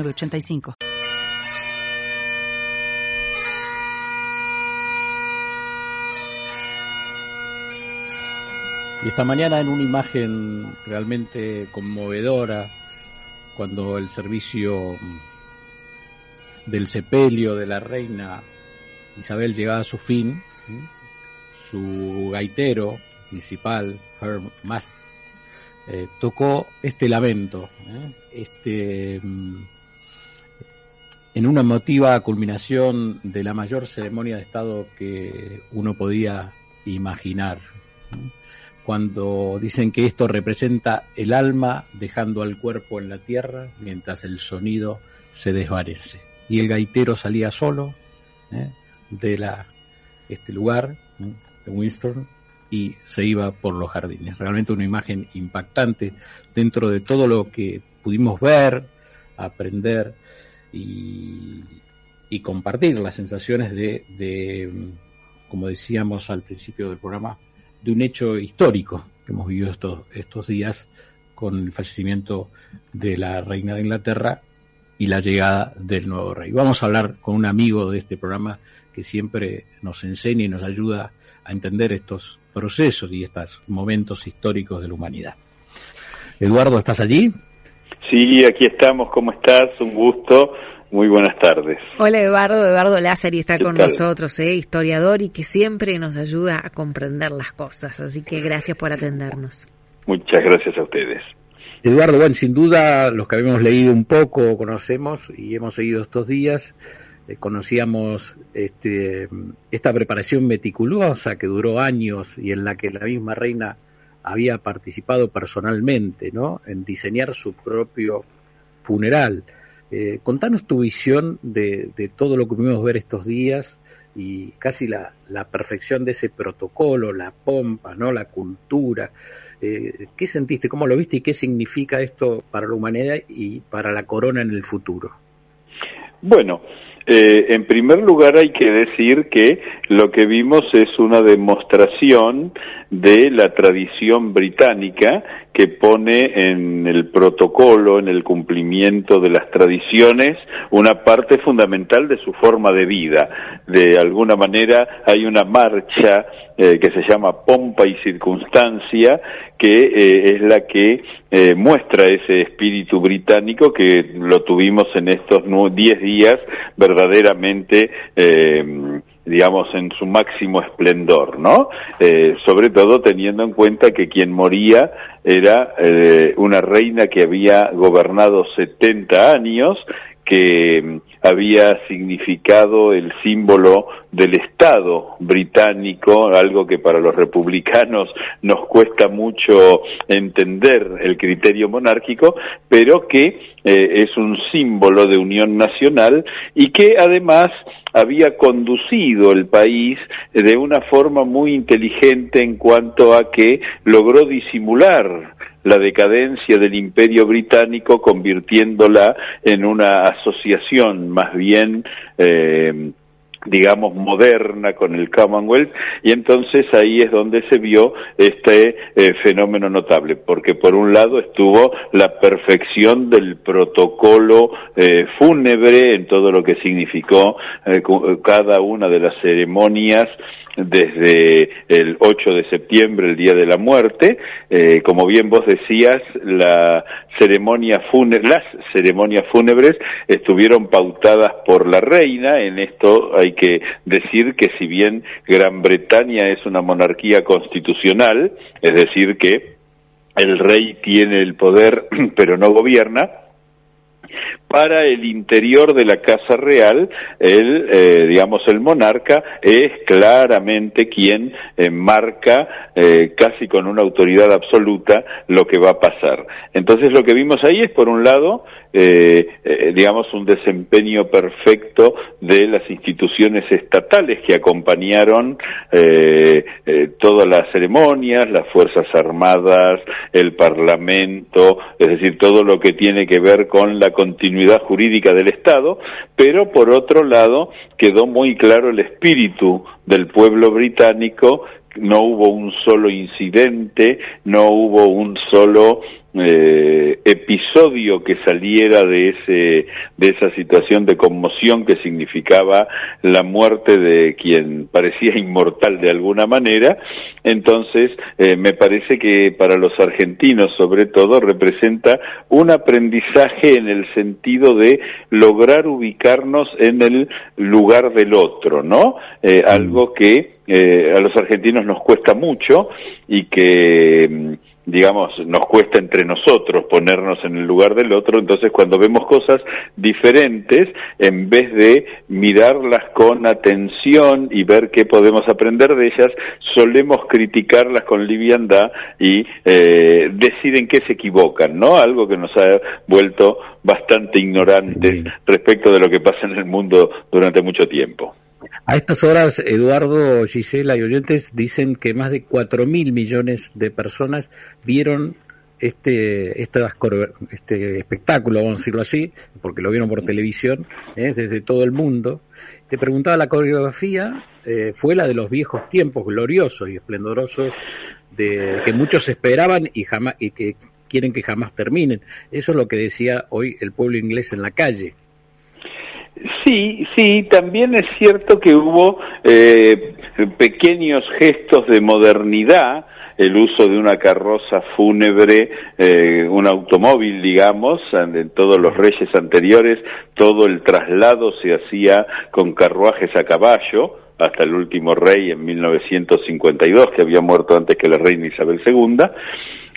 85 Y esta mañana en una imagen realmente conmovedora, cuando el servicio del sepelio de la reina Isabel llegaba a su fin, su gaitero principal, Herm Mast, eh, tocó este lamento, ¿eh? este mm, en una emotiva culminación de la mayor ceremonia de Estado que uno podía imaginar. Cuando dicen que esto representa el alma dejando al cuerpo en la tierra mientras el sonido se desvanece. Y el gaitero salía solo ¿eh? de la, este lugar, de Winston, y se iba por los jardines. Realmente una imagen impactante dentro de todo lo que pudimos ver, aprender y, compartir las sensaciones de, como decíamos al principio del programa, de un hecho histórico que hemos vivido estos, estos días con el fallecimiento de la reina de Inglaterra y la llegada del nuevo rey. Vamos a hablar con un amigo de este programa que siempre nos enseña y nos ayuda a entender estos procesos y estos momentos históricos de la humanidad. Eduardo, ¿estás allí? Sí, aquí estamos. ¿Cómo estás? Un gusto. Muy buenas tardes. Hola Eduardo, Eduardo Lázaro está con nosotros, ¿eh? historiador y que siempre nos ayuda a comprender las cosas. Así que gracias por atendernos. Muchas gracias a ustedes. Eduardo, bueno, sin duda los que habíamos leído un poco, conocemos y hemos seguido estos días, eh, conocíamos este, esta preparación meticulosa que duró años y en la que la misma reina había participado personalmente, ¿no? En diseñar su propio funeral. Eh, contanos tu visión de, todo lo que pudimos ver estos días y casi la, perfección de ese protocolo, la pompa, ¿no? La cultura. Eh, ¿Qué sentiste? ¿Cómo lo viste y qué significa esto para la humanidad y para la corona en el futuro? Bueno, eh, en primer lugar hay que decir que lo que vimos es una demostración de la tradición británica que pone en el protocolo, en el cumplimiento de las tradiciones, una parte fundamental de su forma de vida. De alguna manera hay una marcha eh, que se llama Pompa y Circunstancia, que eh, es la que eh, muestra ese espíritu británico que lo tuvimos en estos diez días verdaderamente digamos, en su máximo esplendor, ¿no? Eh, sobre todo teniendo en cuenta que quien moría era eh, una reina que había gobernado 70 años, que había significado el símbolo del Estado británico, algo que para los republicanos nos cuesta mucho entender el criterio monárquico, pero que eh, es un símbolo de unión nacional y que además había conducido el país de una forma muy inteligente en cuanto a que logró disimular la decadencia del imperio británico convirtiéndola en una asociación más bien eh, digamos, moderna con el Commonwealth, y entonces ahí es donde se vio este eh, fenómeno notable, porque por un lado estuvo la perfección del protocolo eh, fúnebre en todo lo que significó eh, cada una de las ceremonias desde el 8 de septiembre, el Día de la Muerte. Eh, como bien vos decías, la ceremonia las ceremonias fúnebres estuvieron pautadas por la reina. En esto hay que decir que si bien Gran Bretaña es una monarquía constitucional, es decir que el rey tiene el poder pero no gobierna, para el interior de la Casa Real, el, eh, digamos, el monarca es claramente quien eh, marca eh, casi con una autoridad absoluta lo que va a pasar. Entonces lo que vimos ahí es, por un lado, eh, digamos, un desempeño perfecto de las instituciones estatales que acompañaron todas las ceremonias, las Fuerzas Armadas, el Parlamento, es decir, todo lo que tiene que ver con la continuidad jurídica del Estado, pero por otro lado quedó muy claro el espíritu del pueblo británico. No hubo un solo incidente, no hubo un solo eh, episodio que saliera de ese de esa situación de conmoción que significaba la muerte de quien parecía inmortal de alguna manera. Entonces eh, me parece que para los argentinos sobre todo representa un aprendizaje en el sentido de lograr ubicarnos en el lugar del otro no eh, algo que eh, a los argentinos nos cuesta mucho y que mm, digamos, nos cuesta entre nosotros ponernos en el lugar del otro, entonces cuando vemos cosas diferentes, en vez de mirarlas con atención y ver qué podemos aprender de ellas, solemos criticarlas con liviandad y eh, decir en qué se equivocan, ¿no? Algo que nos ha vuelto bastante ignorantes respecto de lo que pasa en el mundo durante mucho tiempo. A estas horas, Eduardo, Gisela y oyentes dicen que más de cuatro mil millones de personas vieron este, este espectáculo, vamos a decirlo así, porque lo vieron por televisión, ¿eh? desde todo el mundo. Te preguntaba, la coreografía eh, fue la de los viejos tiempos gloriosos y esplendorosos de que muchos esperaban y jamás y que quieren que jamás terminen. Eso es lo que decía hoy el pueblo inglés en la calle. Sí, sí, también es cierto que hubo eh, pequeños gestos de modernidad, el uso de una carroza fúnebre, eh, un automóvil, digamos, en todos los reyes anteriores, todo el traslado se hacía con carruajes a caballo, hasta el último rey en 1952, que había muerto antes que la reina Isabel II.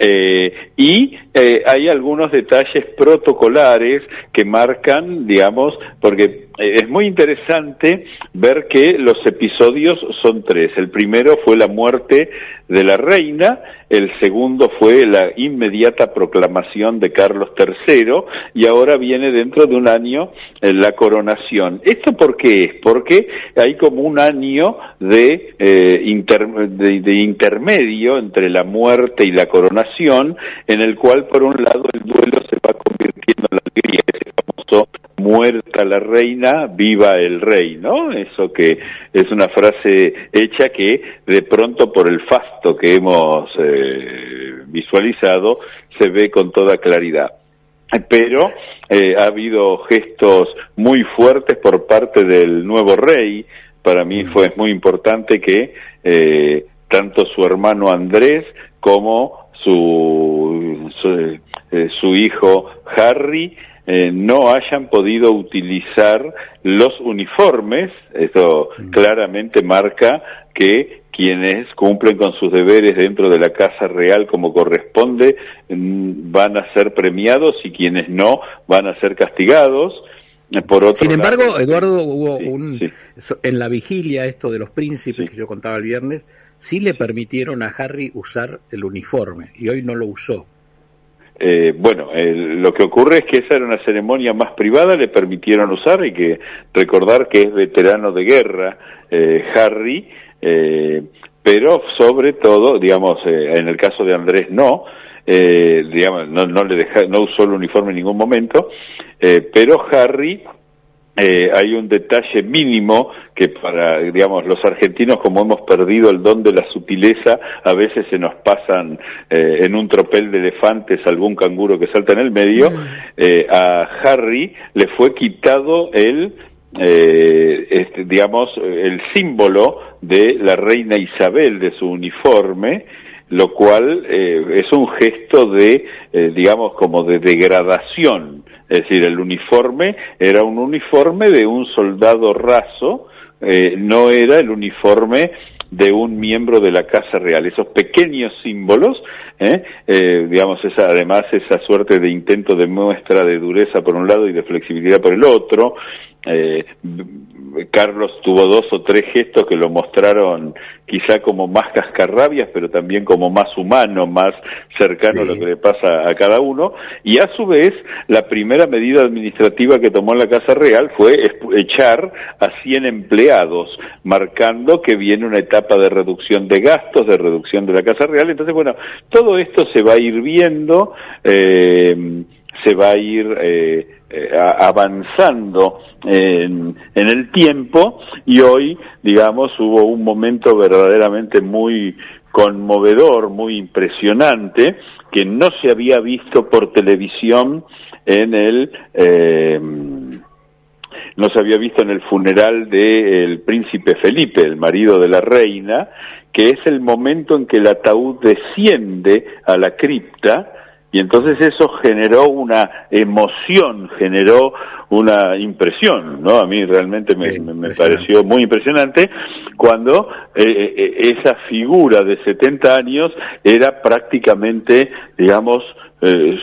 Eh, y eh, hay algunos detalles protocolares que marcan, digamos, porque es muy interesante ver que los episodios son tres. El primero fue la muerte de la reina, el segundo fue la inmediata proclamación de Carlos III y ahora viene dentro de un año eh, la coronación. ¿Esto por qué es? Porque hay como un año de, eh, de, intermedio entre la muerte y la coronación en el cual por un lado el duelo se va convirtiendo en la muerta la reina, viva el rey, ¿no? Eso que es una frase hecha que de pronto por el fasto que hemos eh, visualizado se ve con toda claridad. Pero eh, ha habido gestos muy fuertes por parte del nuevo rey. Para mí fue muy importante que eh, tanto su hermano Andrés como su, su, su hijo Harry eh, no hayan podido utilizar los uniformes, eso mm. claramente marca que quienes cumplen con sus deberes dentro de la Casa Real como corresponde mm, van a ser premiados y quienes no van a ser castigados. Por otro Sin embargo, Eduardo, hubo un, en la vigilia esto de los príncipes que yo contaba el viernes, sí le permitieron a Harry usar el uniforme y hoy no lo usó. Eh, bueno, lo que ocurre es que esa era una ceremonia más privada, le permitieron usar y que recordar que es veterano de guerra eh, Harry, eh, pero sobre todo, digamos, eh, en el caso de Andrés no, digamos, no, no le deja, no usó el uniforme en ningún momento, pero Harry eh, hay un detalle mínimo que para, digamos, los argentinos como hemos perdido el don de la sutileza, a veces se nos pasan eh, en un tropel de elefantes algún canguro que salta en el medio, mm. eh, a Harry le fue quitado el, este, digamos, el símbolo de la reina Isabel de su uniforme, lo cual es un gesto de, digamos, como de degradación es decir, el uniforme era un uniforme de un soldado raso, eh, no era el uniforme de un miembro de la Casa Real. Esos pequeños símbolos, ¿eh? Eh, digamos, esa, además esa suerte de intento de muestra de dureza por un lado y de flexibilidad por el otro, eh, Carlos tuvo dos o tres gestos que lo mostraron quizá como más cascarrabias, pero también como más humano, más cercano a lo que le pasa a cada uno. Y a su vez, la primera medida administrativa que tomó la Casa Real fue echar a 100 empleados, marcando que viene una etapa de reducción de gastos, de reducción de la Casa Real. Entonces, bueno, todo esto se va a ir viendo, eh, se va a ir eh, eh, avanzando en, en, el tiempo y hoy, digamos, hubo un momento verdaderamente muy conmovedor, muy impresionante, que no se había visto por televisión en el... Eh, no se había visto en el funeral del príncipe Felipe, el marido de la reina, que es el momento en que el ataúd desciende a la cripta y entonces eso generó una emoción, generó una impresión, ¿no? A mí realmente me, me, pareció muy impresionante cuando eh, eh, eh, esa figura de 70 años era prácticamente, digamos,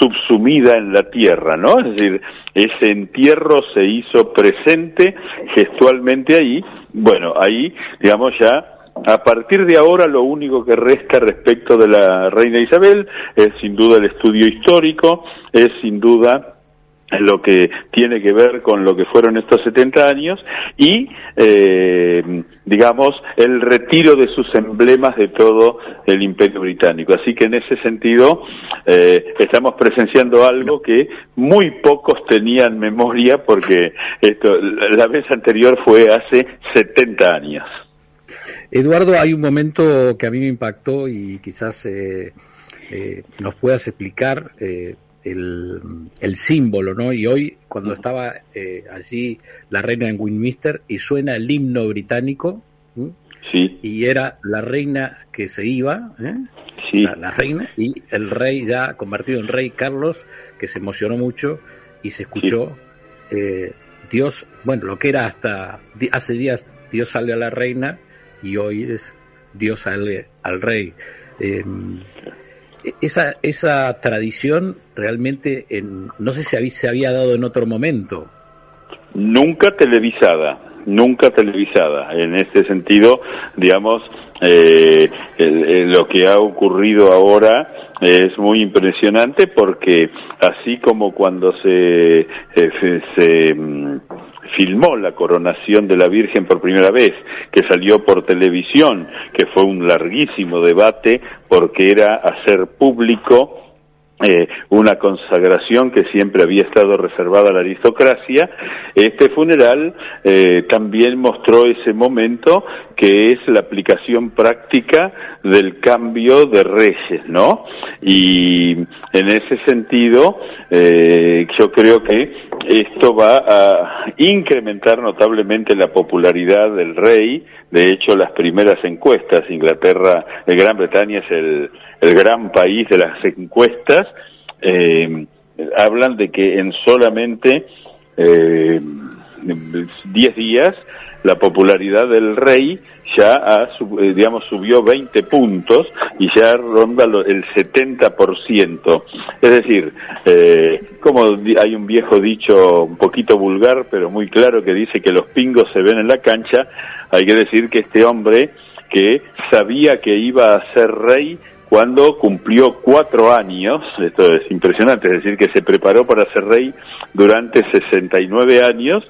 subsumida en la tierra, ¿no? Es decir, ese entierro se hizo presente gestualmente ahí, bueno, ahí, digamos, ya a partir de ahora lo único que resta respecto de la reina Isabel es sin duda el estudio histórico, es sin duda lo que tiene que ver con lo que fueron estos 70 años y, eh, digamos, el retiro de sus emblemas de todo el imperio británico. Así que en ese sentido eh, estamos presenciando algo que muy pocos tenían memoria porque esto, la vez anterior fue hace 70 años. Eduardo, hay un momento que a mí me impactó y quizás eh, eh, nos puedas explicar eh, el, símbolo, ¿no? Y hoy, cuando estaba allí la reina en Winchester y suena el himno británico, sí. y era la reina que se iba, sí. la reina, y el rey ya convertido en rey Carlos, que se emocionó mucho y se escuchó. Dios, bueno, lo que era hasta hace días, Dios sale a la reina y hoy es Dios al, al rey. Em, esa, esa tradición realmente en, no sé si se había dado en otro momento. Nunca televisada, nunca televisada. En este sentido, digamos, eh, lo que ha ocurrido ahora es muy impresionante porque así como cuando se, eh, se mm, filmó la coronación de la Virgen por primera vez, que salió por televisión, que fue un larguísimo debate porque era hacer público eh, una consagración que siempre había estado reservada a la aristocracia, este funeral eh, también mostró ese momento que es la aplicación práctica del cambio de reyes, ¿no? Y en ese sentido, eh, yo creo que esto va a incrementar notablemente la popularidad del rey. De hecho, las primeras encuestas, Inglaterra, Gran Bretaña es el, el gran país de las encuestas, eh, hablan de que en solamente eh, 10 días la popularidad del rey ya ha, eh, digamos, subió 20 puntos y ya ronda el 70%. Es decir, eh, como hay un viejo dicho un poquito vulgar, pero muy claro, que dice que los pingos se ven en la cancha, hay que decir que este hombre que sabía que iba a ser rey cuando cumplió cuatro años, esto es impresionante, es decir, que se preparó para ser rey durante 69 años,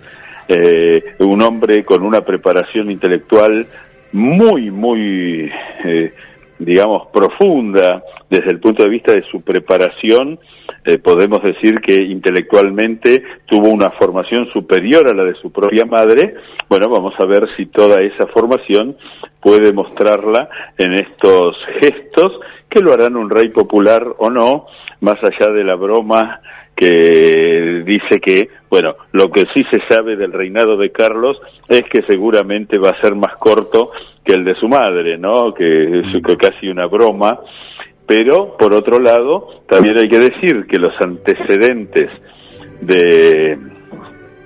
eh, un hombre con una preparación intelectual muy, muy, eh, digamos, profunda desde el punto de vista de su preparación, eh, podemos decir que intelectualmente tuvo una formación superior a la de su propia madre. Bueno, vamos a ver si toda esa formación puede mostrarla en estos gestos que lo harán un rey popular o no, más allá de la broma que dice que, bueno, lo que sí se sabe del reinado de Carlos es que seguramente va a ser más corto que el de su madre, ¿no? Que es casi una broma. Pero, por otro lado, también hay que decir que los antecedentes de,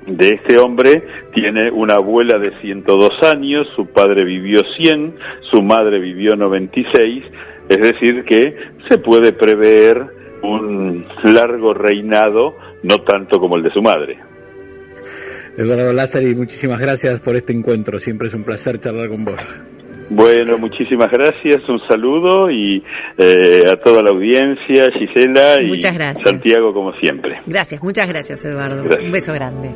de este hombre tiene una abuela de 102 años, su padre vivió 100, su madre vivió 96, es decir que se puede prever un largo reinado, no tanto como el de su madre. Eduardo Lázaro, muchísimas gracias por este encuentro. Siempre es un placer charlar con vos. Bueno, muchísimas gracias, un saludo y eh, a toda la audiencia, Gisela y Santiago como siempre. Gracias, muchas gracias Eduardo. Un beso grande.